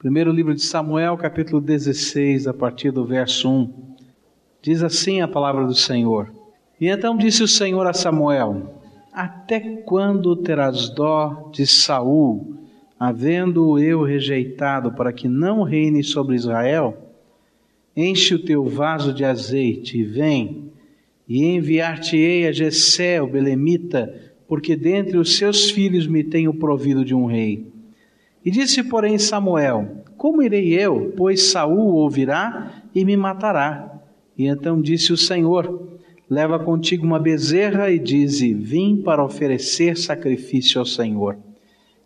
Primeiro livro de Samuel, capítulo 16, a partir do verso 1. Diz assim a palavra do Senhor. E então disse o Senhor a Samuel: Até quando terás dó de Saul, havendo-o eu rejeitado para que não reine sobre Israel? Enche o teu vaso de azeite e vem, e enviar-te-ei a Jessé, o belemita, porque dentre os seus filhos me tenho provido de um rei. E disse, porém, Samuel: Como irei eu? Pois Saul ouvirá e me matará. E então disse o Senhor: Leva contigo uma bezerra e dize: Vim para oferecer sacrifício ao Senhor.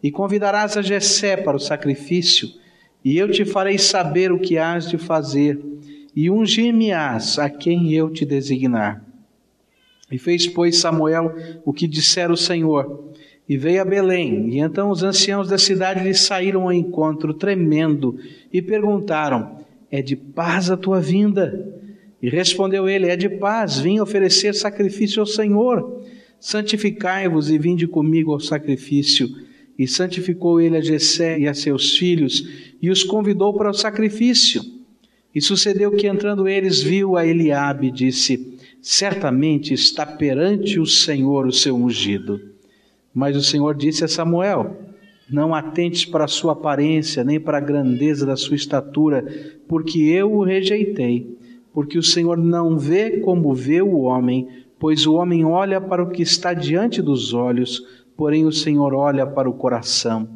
E convidarás a Jessé para o sacrifício, e eu te farei saber o que hás de fazer, e ungir-me-ás a quem eu te designar. E fez, pois, Samuel o que dissera o Senhor e veio a Belém. E então os anciãos da cidade lhe saíram ao encontro, tremendo, e perguntaram: É de paz a tua vinda? E respondeu ele: É de paz, vim oferecer sacrifício ao Senhor. Santificai-vos e vinde comigo ao sacrifício. E santificou ele a Jessé e a seus filhos, e os convidou para o sacrifício. E sucedeu que entrando eles viu a Eliabe e disse: Certamente está perante o Senhor o seu ungido. Mas o Senhor disse a Samuel: Não atentes para a sua aparência, nem para a grandeza da sua estatura, porque eu o rejeitei. Porque o Senhor não vê como vê o homem, pois o homem olha para o que está diante dos olhos, porém o Senhor olha para o coração.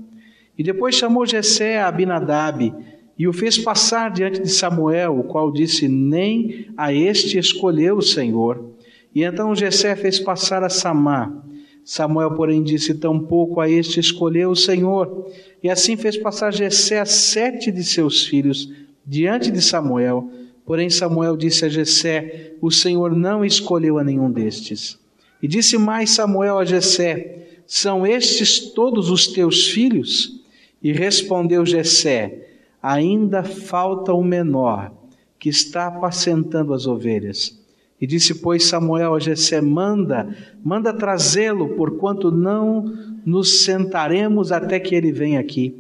E depois chamou Jessé a Abinadab e o fez passar diante de Samuel, o qual disse: Nem a este escolheu o Senhor. E então Jessé fez passar a Samá. Samuel, porém, disse: Tampouco a este escolheu o Senhor. E assim fez passar Jessé a sete de seus filhos diante de Samuel. Porém, Samuel disse a Jessé: O Senhor não escolheu a nenhum destes. E disse mais Samuel a Jessé: São estes todos os teus filhos? E respondeu Jessé: Ainda falta o menor, que está apacentando as ovelhas. E disse, pois, Samuel a Jessé: Manda, manda trazê-lo, porquanto não nos sentaremos até que ele venha aqui.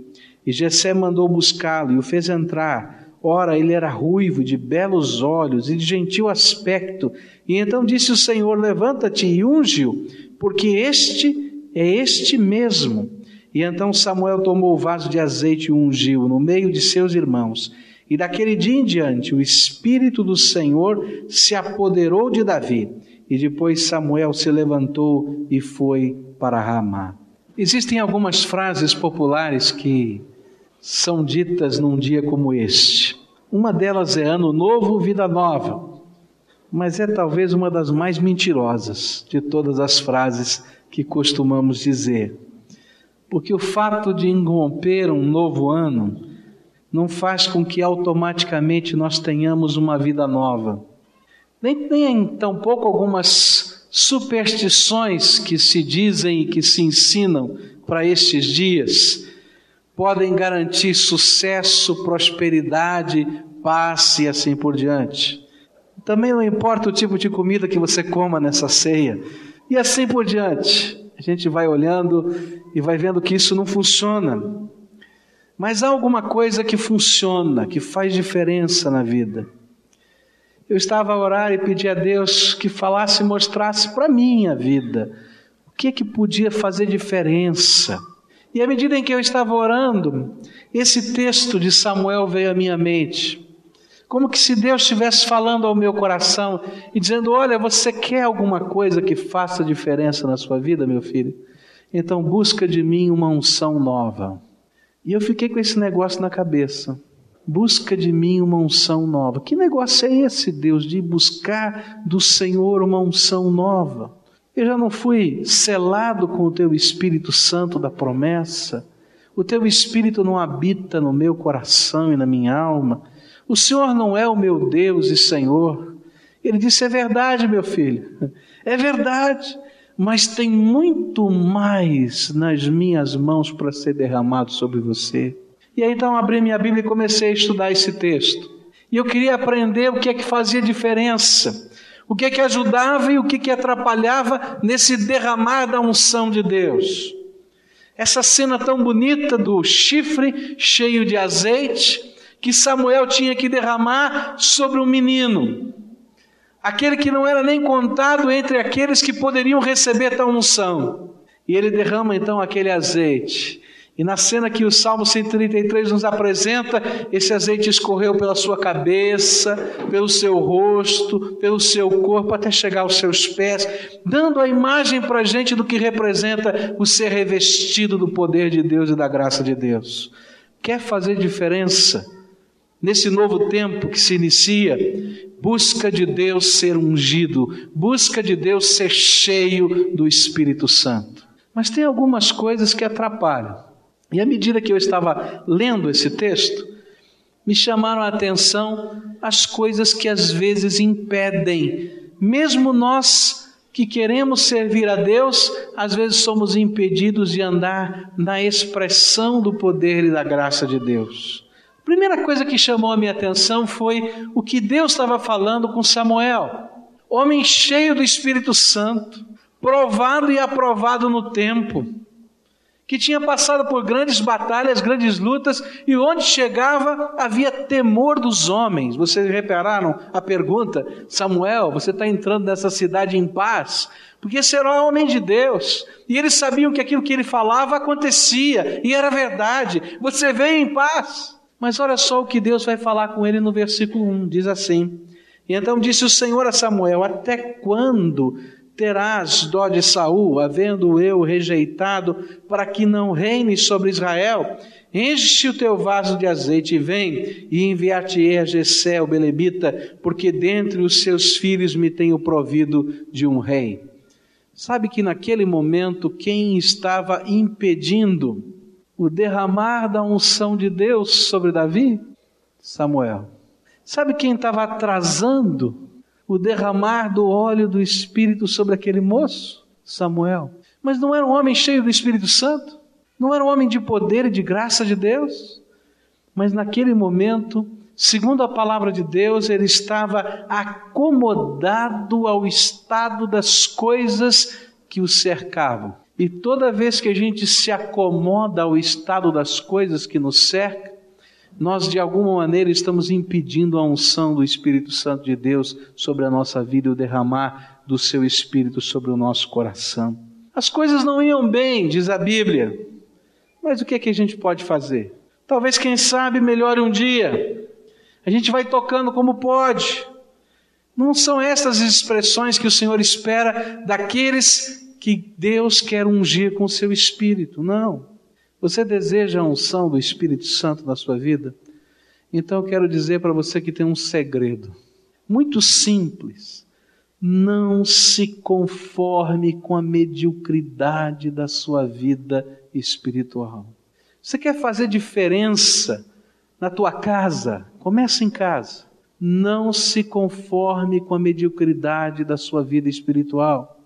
E Jessé mandou buscá-lo e o fez entrar. Ora, ele era ruivo, de belos olhos e de gentil aspecto. E então disse o Senhor: Levanta-te e unge-o, porque este é este mesmo. E então Samuel tomou o vaso de azeite e ungiu no meio de seus irmãos. E daquele dia em diante, o Espírito do Senhor se apoderou de Davi. E depois Samuel se levantou e foi para Ramá. Existem algumas frases populares que são ditas num dia como este. Uma delas é Ano Novo, Vida Nova. Mas é talvez uma das mais mentirosas de todas as frases que costumamos dizer. Porque o fato de irromper um novo ano não faz com que automaticamente nós tenhamos uma vida nova. Nem, nem tampouco algumas superstições que se dizem e que se ensinam para estes dias podem garantir sucesso, prosperidade, paz e assim por diante. Também não importa o tipo de comida que você coma nessa ceia, e assim por diante. A gente vai olhando e vai vendo que isso não funciona. Mas há alguma coisa que funciona, que faz diferença na vida. Eu estava a orar e pedi a Deus que falasse e mostrasse para mim a vida. O que é que podia fazer diferença? E à medida em que eu estava orando, esse texto de Samuel veio à minha mente. Como que se Deus estivesse falando ao meu coração e dizendo: Olha, você quer alguma coisa que faça diferença na sua vida, meu filho? Então busca de mim uma unção nova. E eu fiquei com esse negócio na cabeça. Busca de mim uma unção nova. Que negócio é esse, Deus, de buscar do Senhor uma unção nova? Eu já não fui selado com o teu Espírito Santo da promessa. O teu Espírito não habita no meu coração e na minha alma. O Senhor não é o meu Deus e Senhor. Ele disse: É verdade, meu filho. É verdade mas tem muito mais nas minhas mãos para ser derramado sobre você. E aí então abri minha Bíblia e comecei a estudar esse texto. E eu queria aprender o que é que fazia diferença, o que é que ajudava e o que é que atrapalhava nesse derramar da unção de Deus. Essa cena tão bonita do chifre cheio de azeite que Samuel tinha que derramar sobre o menino. Aquele que não era nem contado entre aqueles que poderiam receber tal unção. E ele derrama então aquele azeite. E na cena que o Salmo 133 nos apresenta, esse azeite escorreu pela sua cabeça, pelo seu rosto, pelo seu corpo, até chegar aos seus pés, dando a imagem para a gente do que representa o ser revestido do poder de Deus e da graça de Deus. Quer fazer diferença nesse novo tempo que se inicia? Busca de Deus ser ungido, busca de Deus ser cheio do Espírito Santo. Mas tem algumas coisas que atrapalham. E à medida que eu estava lendo esse texto, me chamaram a atenção as coisas que às vezes impedem, mesmo nós que queremos servir a Deus, às vezes somos impedidos de andar na expressão do poder e da graça de Deus. Primeira coisa que chamou a minha atenção foi o que Deus estava falando com Samuel, homem cheio do Espírito Santo, provado e aprovado no tempo que tinha passado por grandes batalhas, grandes lutas, e onde chegava havia temor dos homens. Vocês repararam a pergunta? Samuel, você está entrando nessa cidade em paz? Porque o homem de Deus, e eles sabiam que aquilo que ele falava acontecia, e era verdade. Você veio em paz. Mas olha só o que Deus vai falar com ele no versículo 1: diz assim. E então disse o Senhor a Samuel: Até quando terás dó de Saul, havendo eu rejeitado, para que não reine sobre Israel? Enche o teu vaso de azeite e vem, e enviar-te-ei a Jessé, o Belebita, porque dentre os seus filhos me tenho provido de um rei. Sabe que naquele momento quem estava impedindo o derramar da unção de Deus sobre Davi? Samuel. Sabe quem estava atrasando o derramar do óleo do Espírito sobre aquele moço, Samuel. Mas não era um homem cheio do Espírito Santo? Não era um homem de poder e de graça de Deus? Mas naquele momento, segundo a palavra de Deus, ele estava acomodado ao estado das coisas que o cercavam. E toda vez que a gente se acomoda ao estado das coisas que nos cercam, nós de alguma maneira estamos impedindo a unção do Espírito Santo de Deus sobre a nossa vida e o derramar do seu Espírito sobre o nosso coração. As coisas não iam bem, diz a Bíblia, mas o que é que a gente pode fazer? Talvez, quem sabe, melhore um dia. A gente vai tocando como pode. Não são essas expressões que o Senhor espera daqueles que Deus quer ungir com seu Espírito, não. Você deseja a unção do Espírito Santo na sua vida? Então eu quero dizer para você que tem um segredo muito simples. Não se conforme com a mediocridade da sua vida espiritual. Você quer fazer diferença na tua casa? Começa em casa. Não se conforme com a mediocridade da sua vida espiritual.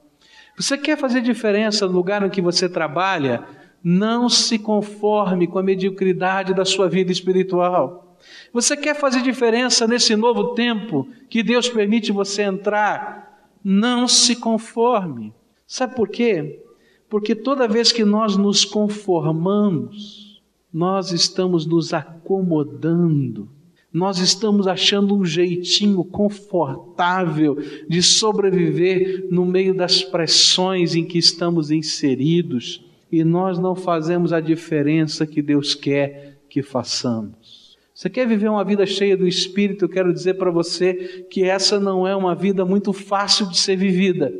Você quer fazer diferença no lugar em que você trabalha? Não se conforme com a mediocridade da sua vida espiritual. Você quer fazer diferença nesse novo tempo que Deus permite você entrar? Não se conforme. Sabe por quê? Porque toda vez que nós nos conformamos, nós estamos nos acomodando, nós estamos achando um jeitinho confortável de sobreviver no meio das pressões em que estamos inseridos e nós não fazemos a diferença que Deus quer que façamos. Você quer viver uma vida cheia do Espírito? Eu quero dizer para você que essa não é uma vida muito fácil de ser vivida.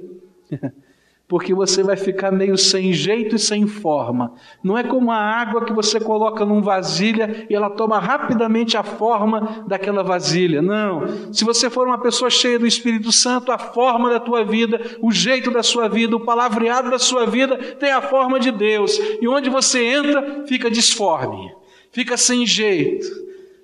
porque você vai ficar meio sem jeito e sem forma. Não é como a água que você coloca num vasilha e ela toma rapidamente a forma daquela vasilha. Não. Se você for uma pessoa cheia do Espírito Santo, a forma da tua vida, o jeito da sua vida, o palavreado da sua vida tem a forma de Deus. E onde você entra, fica disforme, fica sem jeito.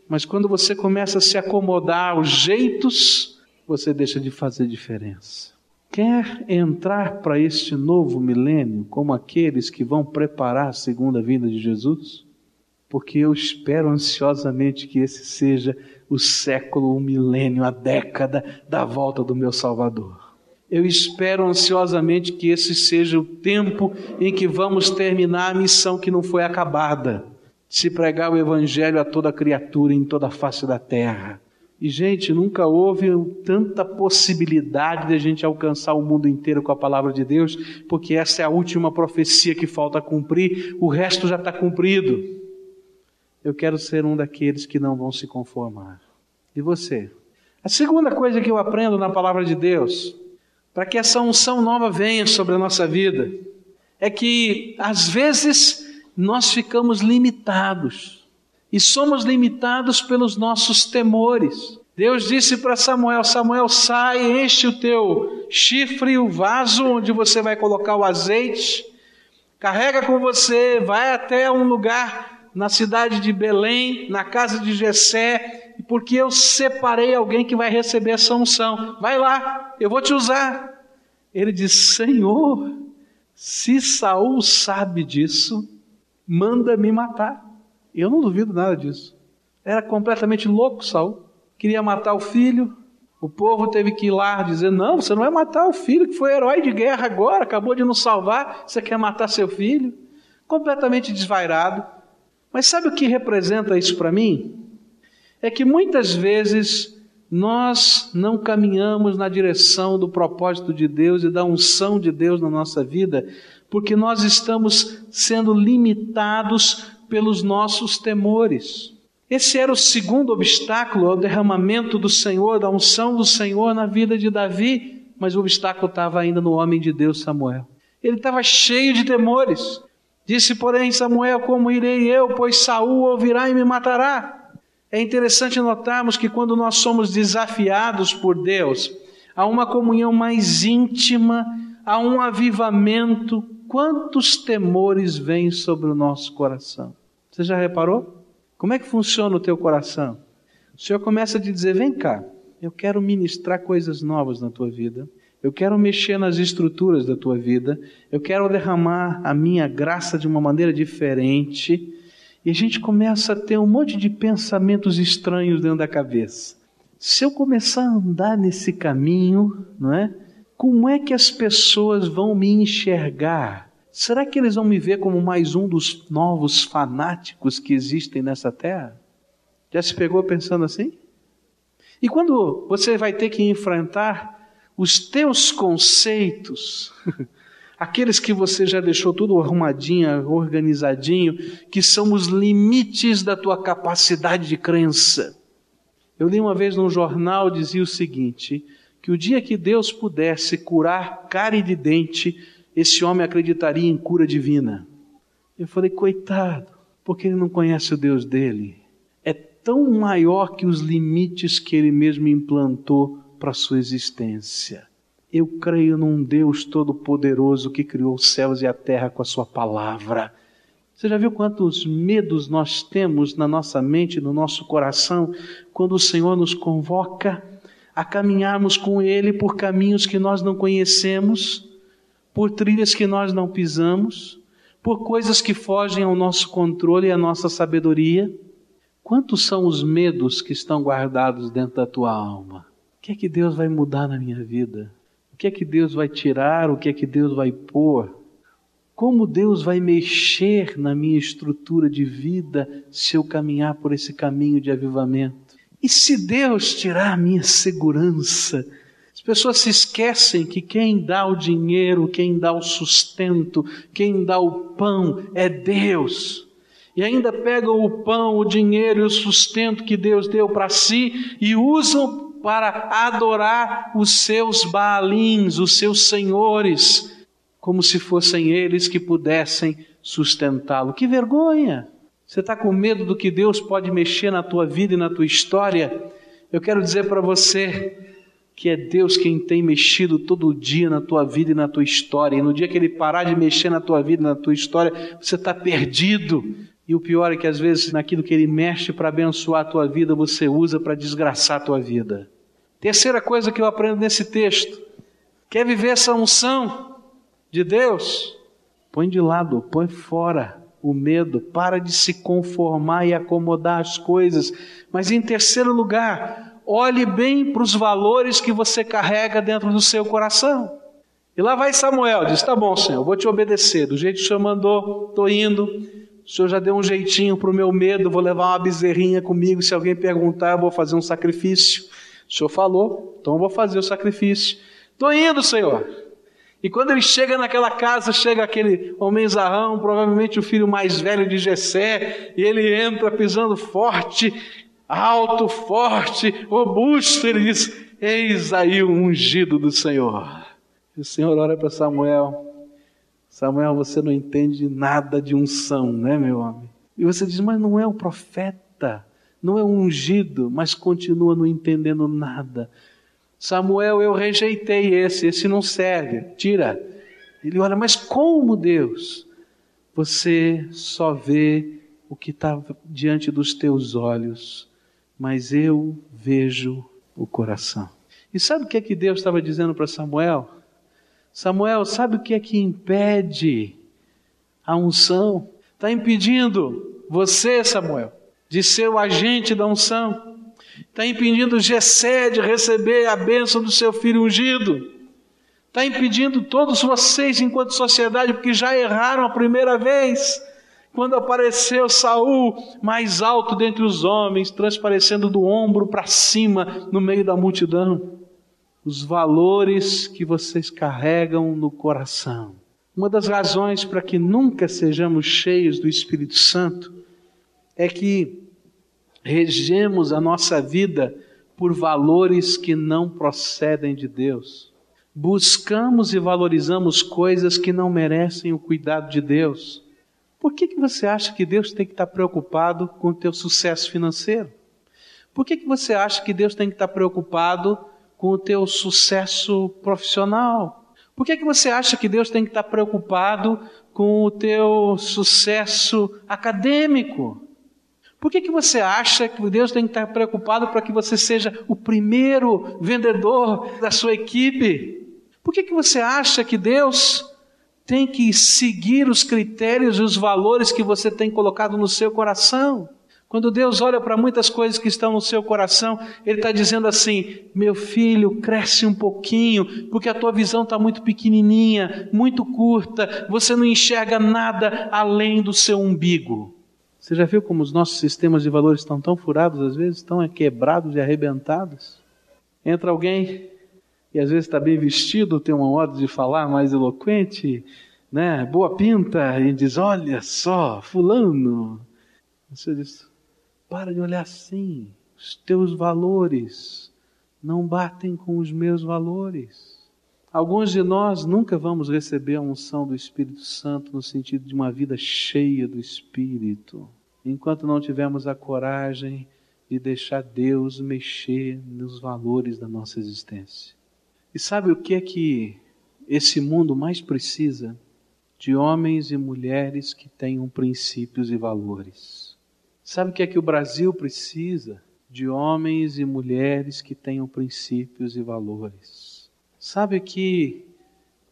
Mas quando você começa a se acomodar aos jeitos, você deixa de fazer diferença. Quer entrar para este novo milênio como aqueles que vão preparar a segunda vinda de Jesus? Porque eu espero ansiosamente que esse seja o século, o milênio, a década da volta do meu Salvador. Eu espero ansiosamente que esse seja o tempo em que vamos terminar a missão que não foi acabada, se pregar o Evangelho a toda criatura em toda a face da terra. E, gente, nunca houve tanta possibilidade de a gente alcançar o mundo inteiro com a palavra de Deus, porque essa é a última profecia que falta cumprir, o resto já está cumprido. Eu quero ser um daqueles que não vão se conformar. E você? A segunda coisa que eu aprendo na palavra de Deus, para que essa unção nova venha sobre a nossa vida, é que às vezes nós ficamos limitados e somos limitados pelos nossos temores. Deus disse para Samuel: Samuel, sai, enche o teu chifre, o vaso onde você vai colocar o azeite, carrega com você, vai até um lugar na cidade de Belém, na casa de Jessé, porque eu separei alguém que vai receber essa unção. Vai lá, eu vou te usar. Ele disse: Senhor, se Saul sabe disso, manda me matar. Eu não duvido nada disso. Era completamente louco Saul. Queria matar o filho. O povo teve que ir lá dizer: Não, você não vai matar o filho que foi herói de guerra agora, acabou de nos salvar. Você quer matar seu filho? Completamente desvairado. Mas sabe o que representa isso para mim? É que muitas vezes nós não caminhamos na direção do propósito de Deus e da unção de Deus na nossa vida, porque nós estamos sendo limitados pelos nossos temores. Esse era o segundo obstáculo ao derramamento do Senhor, da unção do Senhor na vida de Davi, mas o obstáculo estava ainda no homem de Deus Samuel. Ele estava cheio de temores. Disse, porém, Samuel: Como irei eu, pois Saul ouvirá e me matará? É interessante notarmos que quando nós somos desafiados por Deus a uma comunhão mais íntima, a um avivamento, quantos temores vêm sobre o nosso coração? Você já reparou? Como é que funciona o teu coração? O Senhor começa a te dizer: vem cá, eu quero ministrar coisas novas na tua vida. Eu quero mexer nas estruturas da tua vida. Eu quero derramar a minha graça de uma maneira diferente. E a gente começa a ter um monte de pensamentos estranhos dentro da cabeça. Se eu começar a andar nesse caminho, não é? Como é que as pessoas vão me enxergar? Será que eles vão me ver como mais um dos novos fanáticos que existem nessa terra? Já se pegou pensando assim? E quando você vai ter que enfrentar os teus conceitos, aqueles que você já deixou tudo arrumadinho, organizadinho, que são os limites da tua capacidade de crença. Eu li uma vez num jornal dizia o seguinte: que o dia que Deus pudesse curar cárie de dente, esse homem acreditaria em cura divina. Eu falei, coitado, porque ele não conhece o Deus dele. É tão maior que os limites que ele mesmo implantou para a sua existência. Eu creio num Deus todo-poderoso que criou os céus e a terra com a sua palavra. Você já viu quantos medos nós temos na nossa mente, no nosso coração, quando o Senhor nos convoca a caminharmos com Ele por caminhos que nós não conhecemos? Por trilhas que nós não pisamos, por coisas que fogem ao nosso controle e à nossa sabedoria. Quantos são os medos que estão guardados dentro da tua alma? O que é que Deus vai mudar na minha vida? O que é que Deus vai tirar? O que é que Deus vai pôr? Como Deus vai mexer na minha estrutura de vida se eu caminhar por esse caminho de avivamento? E se Deus tirar a minha segurança pessoas se esquecem que quem dá o dinheiro, quem dá o sustento, quem dá o pão é Deus. E ainda pegam o pão, o dinheiro e o sustento que Deus deu para si e usam para adorar os seus baalins, os seus senhores, como se fossem eles que pudessem sustentá-lo. Que vergonha! Você está com medo do que Deus pode mexer na tua vida e na tua história? Eu quero dizer para você, que é Deus quem tem mexido todo dia na tua vida e na tua história. E no dia que Ele parar de mexer na tua vida e na tua história, você está perdido. E o pior é que às vezes naquilo que Ele mexe para abençoar a tua vida, você usa para desgraçar a tua vida. Terceira coisa que eu aprendo nesse texto: quer viver essa unção de Deus? Põe de lado, põe fora o medo, para de se conformar e acomodar as coisas. Mas em terceiro lugar, olhe bem para os valores que você carrega dentro do seu coração. E lá vai Samuel, diz: Tá bom, Senhor, vou te obedecer. Do jeito que o Senhor mandou, estou indo. O Senhor já deu um jeitinho para o meu medo, vou levar uma bezerrinha comigo. Se alguém perguntar, eu vou fazer um sacrifício. O Senhor falou, então eu vou fazer o sacrifício. Estou indo, Senhor. E quando ele chega naquela casa, chega aquele homem zarrão, provavelmente o filho mais velho de Jessé, e ele entra pisando forte, alto, forte, robusto, ele diz: Eis aí o ungido do Senhor. E o Senhor olha para Samuel: Samuel, você não entende nada de unção, né, meu homem? E você diz: Mas não é o profeta, não é o ungido, mas continua não entendendo nada. Samuel, eu rejeitei esse, esse não serve, tira. Ele olha, mas como Deus? Você só vê o que está diante dos teus olhos, mas eu vejo o coração. E sabe o que é que Deus estava dizendo para Samuel? Samuel, sabe o que é que impede a unção? Está impedindo você, Samuel, de ser o agente da unção está impedindo Gessé de receber a bênção do seu filho ungido, está impedindo todos vocês, enquanto sociedade, porque já erraram a primeira vez, quando apareceu Saul mais alto dentre os homens, transparecendo do ombro para cima no meio da multidão. Os valores que vocês carregam no coração. Uma das razões para que nunca sejamos cheios do Espírito Santo é que regemos a nossa vida por valores que não procedem de Deus. Buscamos e valorizamos coisas que não merecem o cuidado de Deus. Por que, que você acha que Deus tem que estar preocupado com o teu sucesso financeiro? Por que, que você acha que Deus tem que estar preocupado com o teu sucesso profissional? Por que, que você acha que Deus tem que estar preocupado com o teu sucesso acadêmico? Por que, que você acha que Deus tem que estar preocupado para que você seja o primeiro vendedor da sua equipe? Por que, que você acha que Deus tem que seguir os critérios e os valores que você tem colocado no seu coração? Quando Deus olha para muitas coisas que estão no seu coração, Ele está dizendo assim: meu filho, cresce um pouquinho, porque a tua visão está muito pequenininha, muito curta, você não enxerga nada além do seu umbigo. Você já viu como os nossos sistemas de valores estão tão furados, às vezes, estão quebrados e arrebentados? Entra alguém e às vezes está bem vestido, tem uma modo de falar mais eloquente, né? boa pinta, e diz: Olha só, Fulano. Você diz: Para de olhar assim, os teus valores não batem com os meus valores. Alguns de nós nunca vamos receber a unção do Espírito Santo no sentido de uma vida cheia do Espírito enquanto não tivermos a coragem de deixar Deus mexer nos valores da nossa existência. E sabe o que é que esse mundo mais precisa? De homens e mulheres que tenham princípios e valores. Sabe o que é que o Brasil precisa? De homens e mulheres que tenham princípios e valores. Sabe que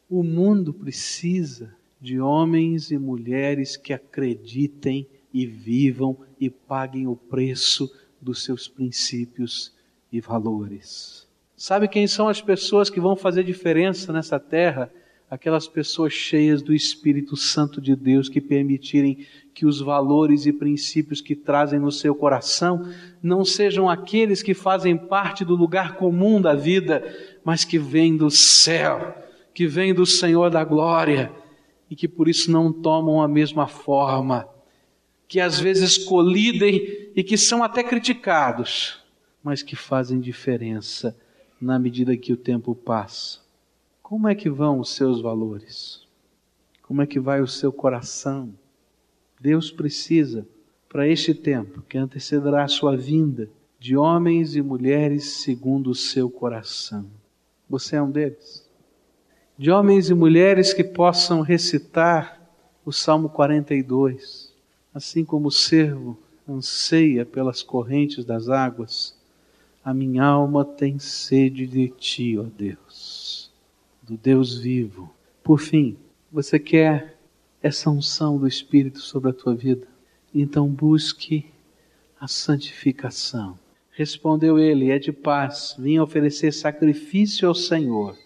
o mundo precisa de homens e mulheres que acreditem e vivam e paguem o preço dos seus princípios e valores. Sabe quem são as pessoas que vão fazer diferença nessa terra? Aquelas pessoas cheias do Espírito Santo de Deus que permitirem que os valores e princípios que trazem no seu coração não sejam aqueles que fazem parte do lugar comum da vida, mas que vêm do céu, que vêm do Senhor da glória e que por isso não tomam a mesma forma que às vezes colidem e que são até criticados, mas que fazem diferença na medida que o tempo passa. Como é que vão os seus valores? Como é que vai o seu coração? Deus precisa, para este tempo que antecederá a sua vinda, de homens e mulheres segundo o seu coração. Você é um deles? De homens e mulheres que possam recitar o Salmo 42 Assim como o servo anseia pelas correntes das águas, a minha alma tem sede de ti, ó Deus, do Deus vivo. Por fim, você quer essa unção do Espírito sobre a tua vida? Então busque a santificação. Respondeu ele: É de paz, vim oferecer sacrifício ao Senhor.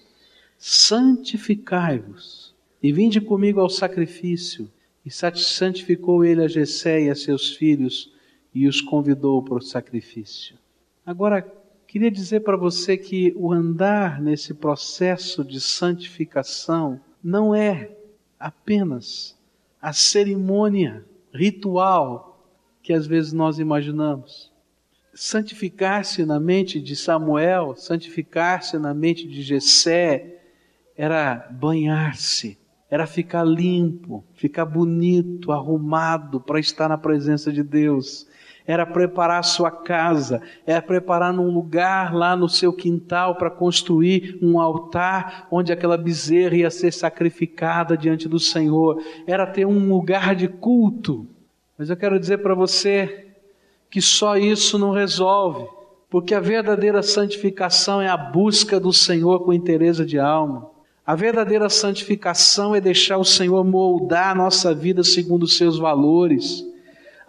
Santificai-vos e vinde comigo ao sacrifício. E santificou ele a Jessé e a seus filhos e os convidou para o sacrifício. Agora, queria dizer para você que o andar nesse processo de santificação não é apenas a cerimônia ritual que às vezes nós imaginamos. Santificar-se na mente de Samuel, santificar-se na mente de Jessé, era banhar-se, era ficar limpo, ficar bonito, arrumado para estar na presença de Deus era preparar sua casa, era preparar num lugar lá no seu quintal para construir um altar onde aquela bezerra ia ser sacrificada diante do Senhor, era ter um lugar de culto. Mas eu quero dizer para você que só isso não resolve, porque a verdadeira santificação é a busca do Senhor com interesse de alma. A verdadeira santificação é deixar o Senhor moldar a nossa vida segundo os seus valores.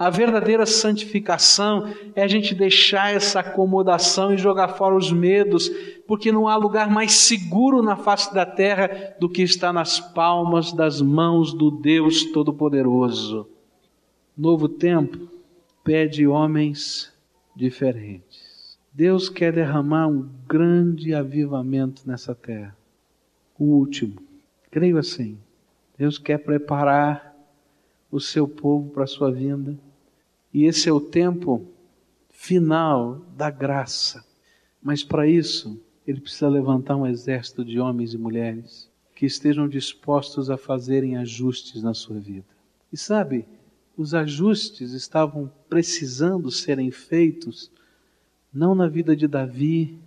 A verdadeira santificação é a gente deixar essa acomodação e jogar fora os medos, porque não há lugar mais seguro na face da terra do que estar nas palmas das mãos do Deus Todo-Poderoso. Novo tempo pede homens diferentes. Deus quer derramar um grande avivamento nessa terra. O último. Creio assim. Deus quer preparar o seu povo para a sua vinda e esse é o tempo final da graça. Mas para isso, ele precisa levantar um exército de homens e mulheres que estejam dispostos a fazerem ajustes na sua vida. E sabe, os ajustes estavam precisando serem feitos não na vida de Davi,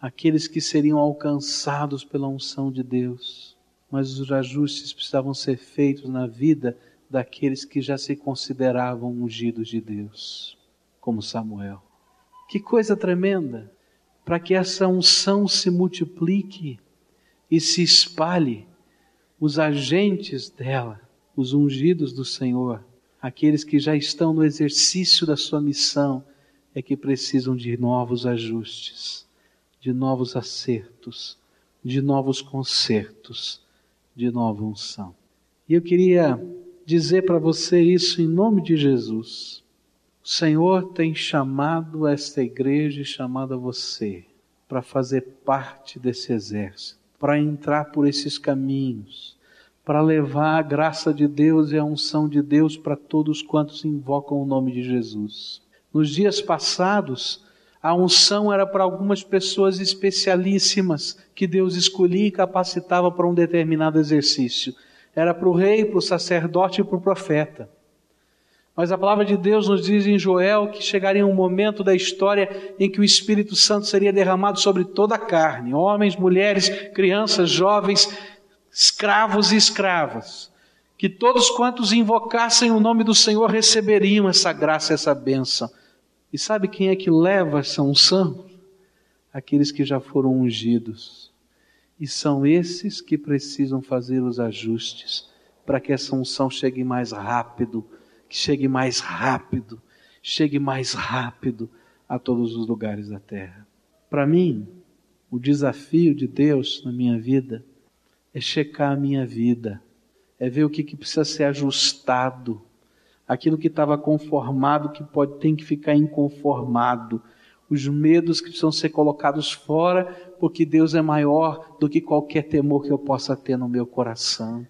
aqueles que seriam alcançados pela unção de Deus, mas os ajustes precisavam ser feitos na vida daqueles que já se consideravam ungidos de Deus, como Samuel. Que coisa tremenda! Para que essa unção se multiplique e se espalhe, os agentes dela, os ungidos do Senhor, aqueles que já estão no exercício da sua missão, é que precisam de novos ajustes, de novos acertos, de novos concertos, de nova unção. E eu queria dizer para você isso em nome de Jesus. O Senhor tem chamado esta igreja e chamado a você para fazer parte desse exército, para entrar por esses caminhos, para levar a graça de Deus e a unção de Deus para todos quantos invocam o nome de Jesus. Nos dias passados, a unção era para algumas pessoas especialíssimas que Deus escolhia e capacitava para um determinado exercício era para o rei, para o sacerdote e para o profeta. Mas a palavra de Deus nos diz em Joel que chegaria um momento da história em que o Espírito Santo seria derramado sobre toda a carne, homens, mulheres, crianças, jovens, escravos e escravas. Que todos quantos invocassem o nome do Senhor receberiam essa graça, essa bênção. E sabe quem é que leva essa unção? Aqueles que já foram ungidos e são esses que precisam fazer os ajustes para que essa unção chegue mais rápido, que chegue mais rápido, chegue mais rápido a todos os lugares da terra. Para mim, o desafio de Deus na minha vida é checar a minha vida, é ver o que, que precisa ser ajustado, aquilo que estava conformado que pode tem que ficar inconformado os medos que precisam ser colocados fora, porque Deus é maior do que qualquer temor que eu possa ter no meu coração.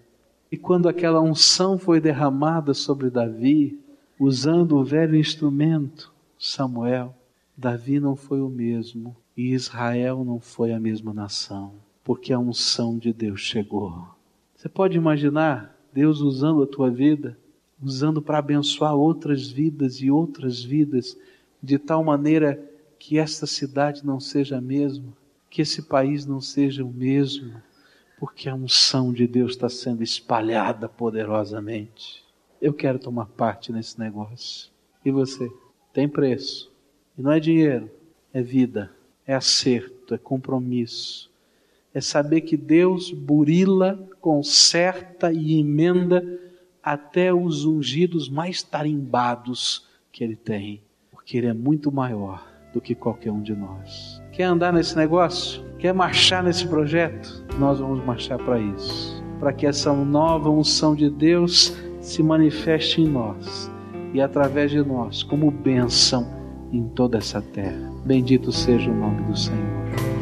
E quando aquela unção foi derramada sobre Davi, usando o velho instrumento, Samuel, Davi não foi o mesmo e Israel não foi a mesma nação, porque a unção de Deus chegou. Você pode imaginar Deus usando a tua vida, usando para abençoar outras vidas e outras vidas, de tal maneira que esta cidade não seja a mesma, que esse país não seja o mesmo, porque a unção de Deus está sendo espalhada poderosamente. Eu quero tomar parte nesse negócio. E você? Tem preço. E não é dinheiro, é vida, é acerto, é compromisso. É saber que Deus burila, conserta e emenda até os ungidos mais tarimbados que Ele tem, porque Ele é muito maior do que qualquer um de nós. Quer andar nesse negócio? Quer marchar nesse projeto? Nós vamos marchar para isso. Para que essa nova unção de Deus se manifeste em nós e através de nós como bênção em toda essa terra. Bendito seja o nome do Senhor.